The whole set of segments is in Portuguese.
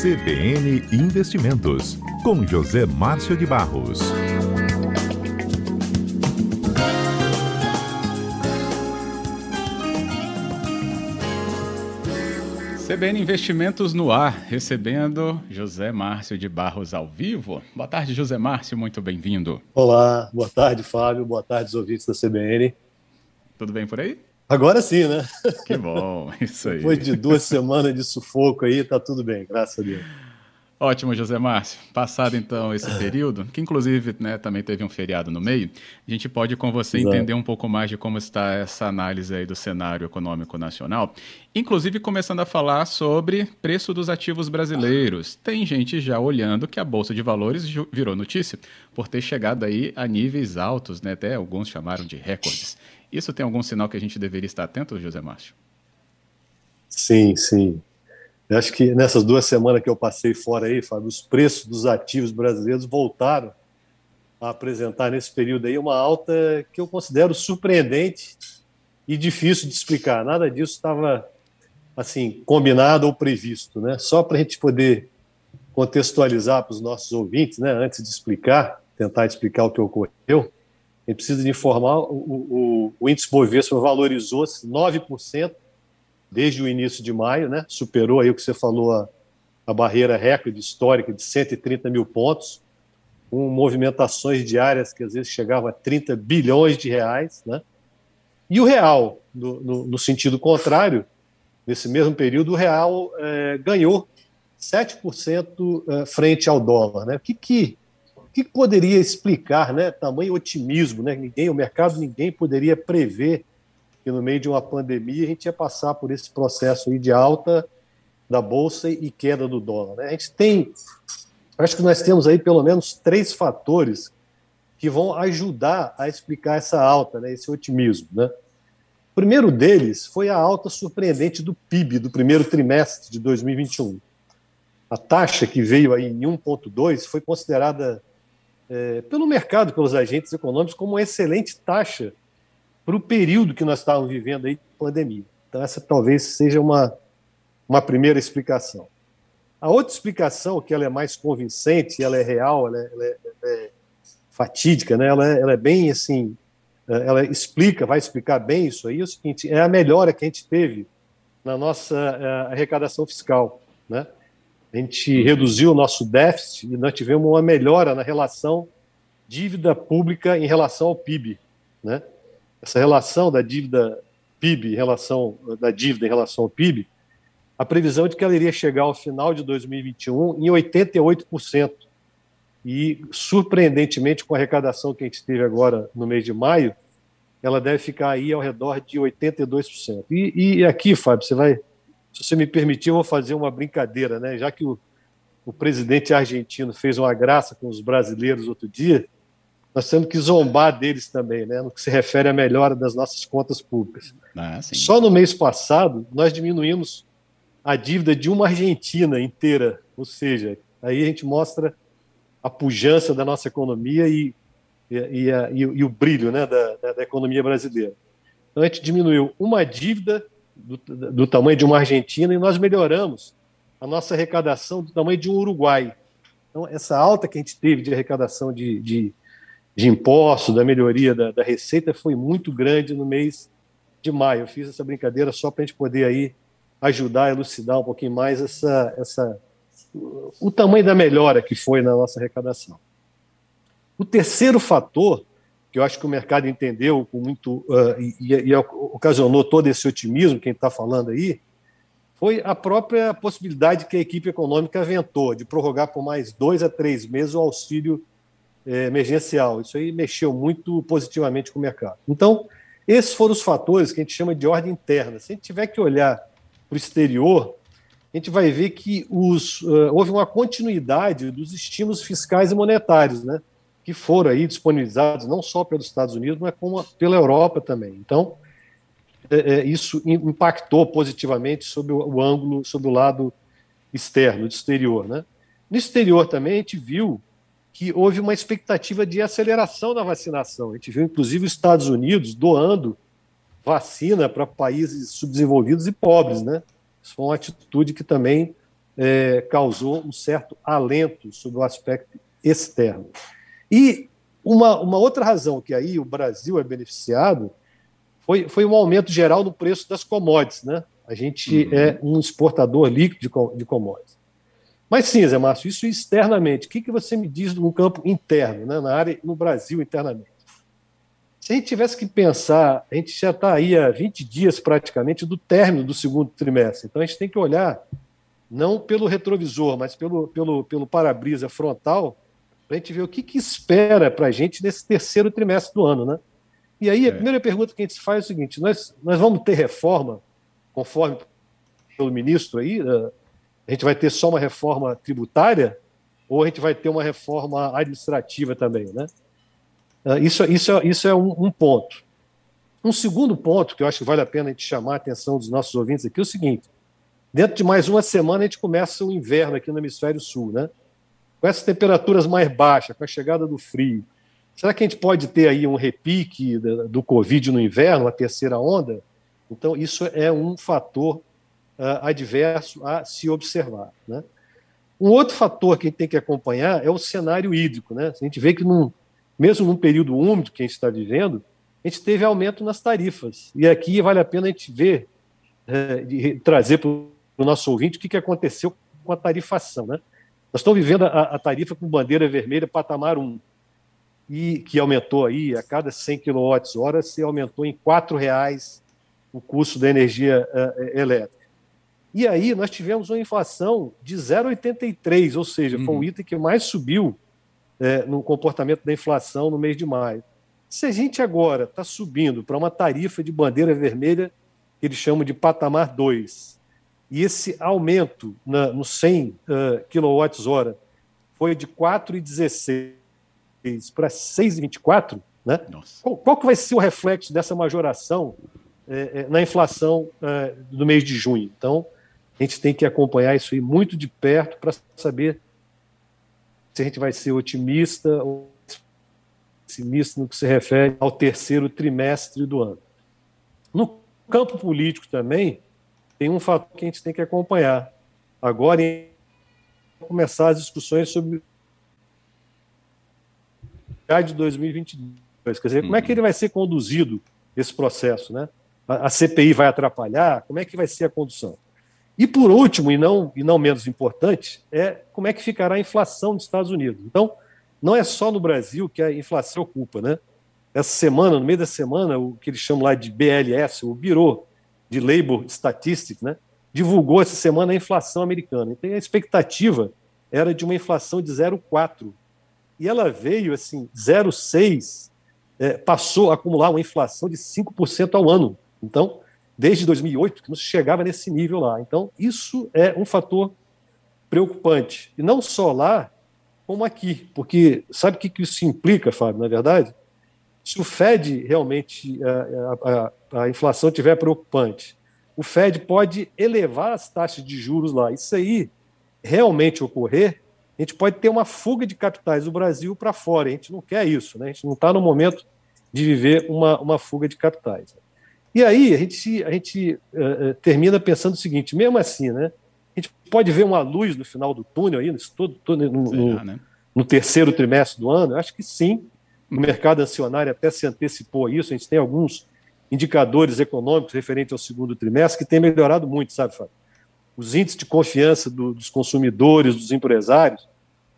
CBN Investimentos, com José Márcio de Barros. CBN Investimentos no ar, recebendo José Márcio de Barros ao vivo. Boa tarde, José Márcio, muito bem-vindo. Olá, boa tarde, Fábio, boa tarde, os ouvintes da CBN. Tudo bem por aí? Agora sim, né? Que bom, isso aí. Depois de duas semanas de sufoco aí, tá tudo bem, graças a Deus. Ótimo, José Márcio. Passado então esse período, que inclusive né, também teve um feriado no meio, a gente pode com você Exato. entender um pouco mais de como está essa análise aí do cenário econômico nacional, inclusive começando a falar sobre preço dos ativos brasileiros. Tem gente já olhando que a bolsa de valores virou notícia por ter chegado aí a níveis altos, né, até alguns chamaram de recordes. Isso tem algum sinal que a gente deveria estar atento, José Márcio? Sim, sim. Eu acho que nessas duas semanas que eu passei fora aí, Fábio, os preços dos ativos brasileiros voltaram a apresentar nesse período aí uma alta que eu considero surpreendente e difícil de explicar. Nada disso estava assim combinado ou previsto, né? Só para a gente poder contextualizar para os nossos ouvintes, né? Antes de explicar, tentar explicar o que ocorreu, gente precisa de informar o, o, o índice Bovespa valorizou-se 9% desde o início de maio, né? superou aí o que você falou, a, a barreira recorde histórica de 130 mil pontos, com movimentações diárias que às vezes chegavam a 30 bilhões de reais. Né? E o real, no, no, no sentido contrário, nesse mesmo período, o real é, ganhou 7% é, frente ao dólar. Né? O que, que, que poderia explicar né, tamanho otimismo? Né? Ninguém, o mercado, ninguém poderia prever que no meio de uma pandemia a gente ia passar por esse processo de alta da bolsa e queda do dólar. Né? A gente tem, acho que nós temos aí pelo menos três fatores que vão ajudar a explicar essa alta, né, esse otimismo. Né? O primeiro deles foi a alta surpreendente do PIB do primeiro trimestre de 2021. A taxa que veio aí em 1,2 foi considerada é, pelo mercado, pelos agentes econômicos, como uma excelente taxa para o período que nós estávamos vivendo aí, pandemia. Então, essa talvez seja uma, uma primeira explicação. A outra explicação, que ela é mais convincente, ela é real, ela é, ela é, ela é fatídica, né? ela, ela é bem assim, é, ela explica, vai explicar bem isso aí, é o seguinte, é a melhora que a gente teve na nossa é, arrecadação fiscal. Né? A gente reduziu o nosso déficit e nós tivemos uma melhora na relação dívida pública em relação ao PIB. Né? essa relação da dívida PIB em relação da dívida em relação ao PIB, a previsão é de que ela iria chegar ao final de 2021 em 88%. E, surpreendentemente, com a arrecadação que a gente teve agora no mês de maio, ela deve ficar aí ao redor de 82%. E, e aqui, Fábio, você vai, se você me permitir, eu vou fazer uma brincadeira, né? Já que o, o presidente argentino fez uma graça com os brasileiros outro dia, nós temos que zombar deles também, né, no que se refere à melhora das nossas contas públicas. Ah, Só no mês passado, nós diminuímos a dívida de uma Argentina inteira, ou seja, aí a gente mostra a pujança da nossa economia e, e, e, a, e o brilho né, da, da, da, economia brasileira. Então a gente diminuiu uma dívida do, do tamanho de uma Argentina e nós melhoramos a nossa arrecadação do tamanho de um Uruguai. Então, essa alta que a gente teve de arrecadação de, de, de impostos, da melhoria da, da, receita foi muito grande no mês de maio. Eu fiz essa brincadeira só para a gente poder aí ajudar a elucidar um pouquinho mais essa, essa, o tamanho da melhora que foi na nossa arrecadação. O terceiro fator, que eu acho que o mercado entendeu com muito uh, e, e, ocasionou todo esse otimismo, quem está falando aí, foi a própria possibilidade que a equipe econômica aventou de prorrogar por mais dois a três meses o auxílio é, emergencial. Isso aí mexeu muito positivamente com o mercado. Então, esses foram os fatores que a gente chama de ordem interna. Se a gente tiver que olhar para o exterior, a gente vai ver que os, uh, houve uma continuidade dos estímulos fiscais e monetários, né, que foram aí disponibilizados não só pelos Estados Unidos, mas como pela Europa também. Então, é, é, isso impactou positivamente sobre o, o, ângulo, sobre o lado externo, do exterior. Né? No exterior também a gente viu que houve uma expectativa de aceleração da vacinação. A gente viu, inclusive, os Estados Unidos doando vacina para países subdesenvolvidos e pobres, né? Isso foi uma atitude que também é, causou um certo alento sobre o aspecto externo. E uma, uma outra razão que aí o Brasil é beneficiado foi, foi um aumento geral no preço das commodities. Né? A gente uhum. é um exportador líquido de, de commodities. Mas sim, Zé Márcio, isso externamente. O que, que você me diz no campo interno, né, na área no Brasil internamente? Se a gente tivesse que pensar, a gente já está aí há 20 dias praticamente do término do segundo trimestre. Então a gente tem que olhar não pelo retrovisor, mas pelo, pelo, pelo para-brisa frontal, para a gente ver o que, que espera para a gente nesse terceiro trimestre do ano. Né? E aí a é. primeira pergunta que a gente faz é o seguinte: nós, nós vamos ter reforma, conforme pelo ministro aí, uh, a gente vai ter só uma reforma tributária ou a gente vai ter uma reforma administrativa também, né? Ah, isso, isso, isso é um, um, ponto. Um segundo ponto que eu acho que vale a pena a gente chamar a atenção dos nossos ouvintes aqui é o seguinte: dentro de mais uma semana a gente começa o inverno aqui no hemisfério sul, né? Com essas temperaturas mais baixas, com a chegada do frio, será que a gente pode ter aí um repique do Covid no inverno, uma terceira onda? Então isso é um fator uh, adverso a se observar. Né? Um outro fator que a gente tem que acompanhar é o cenário hídrico. Né? A gente vê que, num, mesmo num período úmido que a gente está vivendo, a gente teve aumento nas tarifas. E aqui vale a pena a gente ver, de, trazer para o nosso ouvinte o que, que aconteceu com a tarifação. Né? Nós estamos vivendo a, a tarifa com bandeira vermelha patamar 1, e que aumentou aí a cada 100 kWh, se aumentou em R$ reais o custo da energia uh, elétrica. E aí nós tivemos uma inflação de 0,83, ou seja, uhum. foi uhum. item que mais subiu é, no comportamento da inflação no mês de maio. Se a gente agora está subindo para uma tarifa de bandeira vermelha, que eles chamam de patamar 2, e esse aumento na, no 100 uh, kWh foi de 4,16 para 6,24, né? Qual, qual, que vai ser o reflexo dessa majoração é, na inflação é, do mês de junho? Então, a gente tem que acompanhar isso aí muito de perto para saber se a gente vai ser otimista ou pessimista no que se refere ao terceiro trimestre do ano. No campo político também, tem um fator que a gente tem que acompanhar. Agora, começar as discussões sobre de 2022. Quer dizer, como é que ele vai ser conduzido esse processo, né? A CPI vai atrapalhar? Como é que vai ser a condução? E por último, e não, e não menos importante, é como é que ficará a inflação dos Estados Unidos. Então, não é só no Brasil que a inflação ocupa, né? Essa semana, no meio da semana, o que eles chamam lá de BLS, o Bureau de Labor Statistics, né, divulgou essa semana a inflação americana. Então, a expectativa era de uma inflação de 0,4. E ela veio, assim, 0,6, é, passou a acumular uma inflação de 5% ao ano. Então, desde 2008 que não se chegava nesse nível lá. Então, isso é um fator preocupante. E não só lá, como aqui. Porque sabe o que isso implica, Fábio, na verdade? Se o Fed realmente, a, a, a inflação estiver preocupante, o Fed pode elevar as taxas de juros lá. Isso aí realmente ocorrer, a gente pode ter uma fuga de capitais do Brasil para fora. A gente não quer isso, né? a gente não está no momento de viver uma, uma fuga de capitais. E aí a gente, a gente uh, termina pensando o seguinte: mesmo assim, né, a gente pode ver uma luz no final do túnel aí, todo, todo no, no, né? no, terceiro trimestre do ano? Eu acho que sim. O mercado acionário até se antecipou a isso. A gente tem alguns indicadores econômicos referentes ao segundo trimestre que têm melhorado muito, sabe, Fábio? Os índices de confiança do, dos consumidores, dos empresários,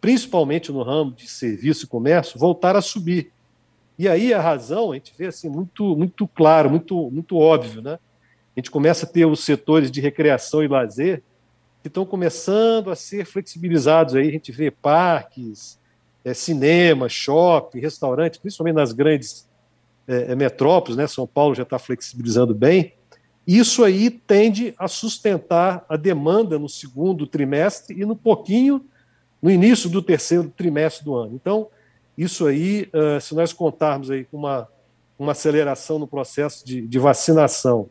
principalmente no ramo de serviço e comércio, voltaram a subir. E aí a razão a gente vê assim muito muito claro, muito muito óbvio, né? A gente começa a ter os setores de recreação e lazer que estão começando a ser flexibilizados aí, a gente vê parques, é, cinema, shopping, restaurantes, principalmente nas grandes é, é metrópoles, né? São Paulo já está flexibilizando bem. Isso aí tende a sustentar a demanda no segundo trimestre e no pouquinho no início do terceiro trimestre do ano. Então, isso aí, uh, se nós contarmos aí com uma, uma aceleração no processo de, de vacinação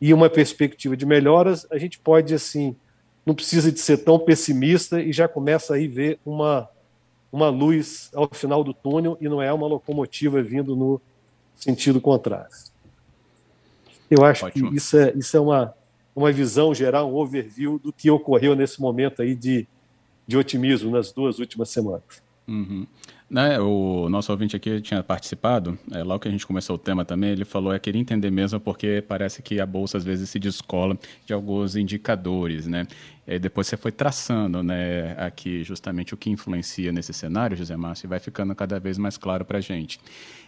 e uma perspectiva de melhoras, a gente pode, assim, não precisa de ser tão pessimista e já começa aí ver uma, uma luz ao final do túnel e não é uma locomotiva vindo no sentido contrário. Eu acho Ótimo. que isso é, isso é uma, uma visão geral, um overview do que ocorreu nesse momento aí de, de otimismo nas duas últimas semanas. Uhum. Né, o nosso ouvinte aqui tinha participado, é, logo que a gente começou o tema também, ele falou é queria entender mesmo porque parece que a bolsa às vezes se descola de alguns indicadores, né? E depois você foi traçando, né, aqui justamente o que influencia nesse cenário, José Márcio, e vai ficando cada vez mais claro para a gente.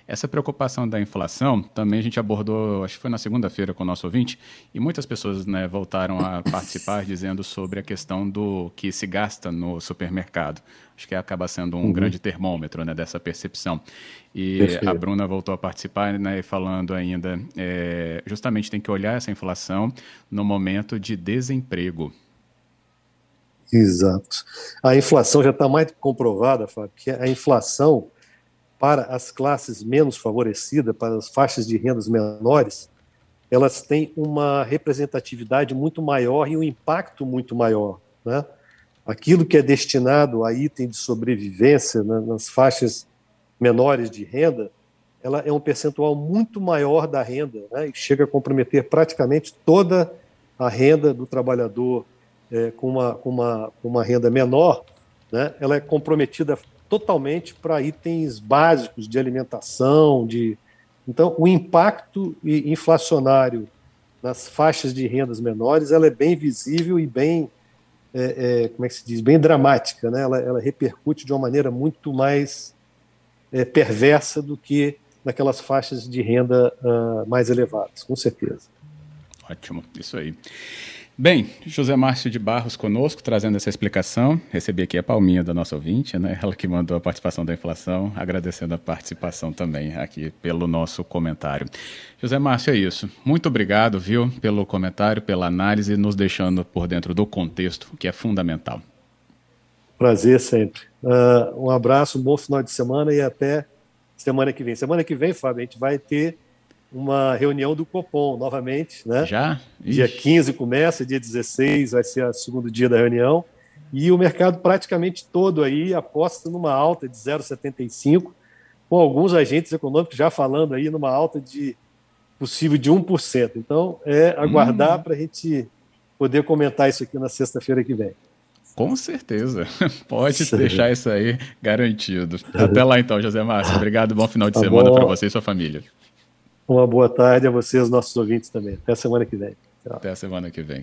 Essa preocupação da inflação também a gente abordou, acho que foi na segunda-feira com o nosso ouvinte, e muitas pessoas né, voltaram a participar dizendo sobre a questão do que se gasta no supermercado. Acho que acaba sendo um uhum. grande termômetro né, dessa percepção. E Perfeito. a Bruna voltou a participar, né, falando ainda, é, justamente tem que olhar essa inflação no momento de desemprego. Exato. A inflação já está mais comprovada, Fábio, que a inflação para as classes menos favorecidas, para as faixas de rendas menores, elas têm uma representatividade muito maior e um impacto muito maior. Né? Aquilo que é destinado a item de sobrevivência né, nas faixas menores de renda, ela é um percentual muito maior da renda, né, e chega a comprometer praticamente toda a renda do trabalhador é, com, uma, com, uma, com uma renda menor, né, ela é comprometida totalmente para itens básicos de alimentação, de então o impacto inflacionário nas faixas de rendas menores ela é bem visível e bem é, é, como é que se diz bem dramática, né? Ela, ela repercute de uma maneira muito mais é, perversa do que naquelas faixas de renda uh, mais elevadas, com certeza. Ótimo, isso aí. Bem, José Márcio de Barros conosco, trazendo essa explicação. Recebi aqui a palminha da nossa ouvinte, né? Ela que mandou a participação da inflação, agradecendo a participação também aqui pelo nosso comentário. José Márcio, é isso. Muito obrigado, viu, pelo comentário, pela análise, nos deixando por dentro do contexto, que é fundamental. Prazer sempre. Uh, um abraço, um bom final de semana e até semana que vem. Semana que vem, Fábio, a gente vai ter uma reunião do Copom novamente, né? Já? Ixi. Dia 15 começa, dia 16 vai ser o segundo dia da reunião. E o mercado praticamente todo aí aposta numa alta de 0,75, com alguns agentes econômicos já falando aí numa alta de possível de 1%. Então, é aguardar hum. para a gente poder comentar isso aqui na sexta-feira que vem. Com certeza. Pode Sim. deixar isso aí garantido. Até lá então, José Márcio. Obrigado, bom final de tá semana para você e sua família. Uma boa tarde a vocês, nossos ouvintes também. Até semana que vem. Até a semana que vem.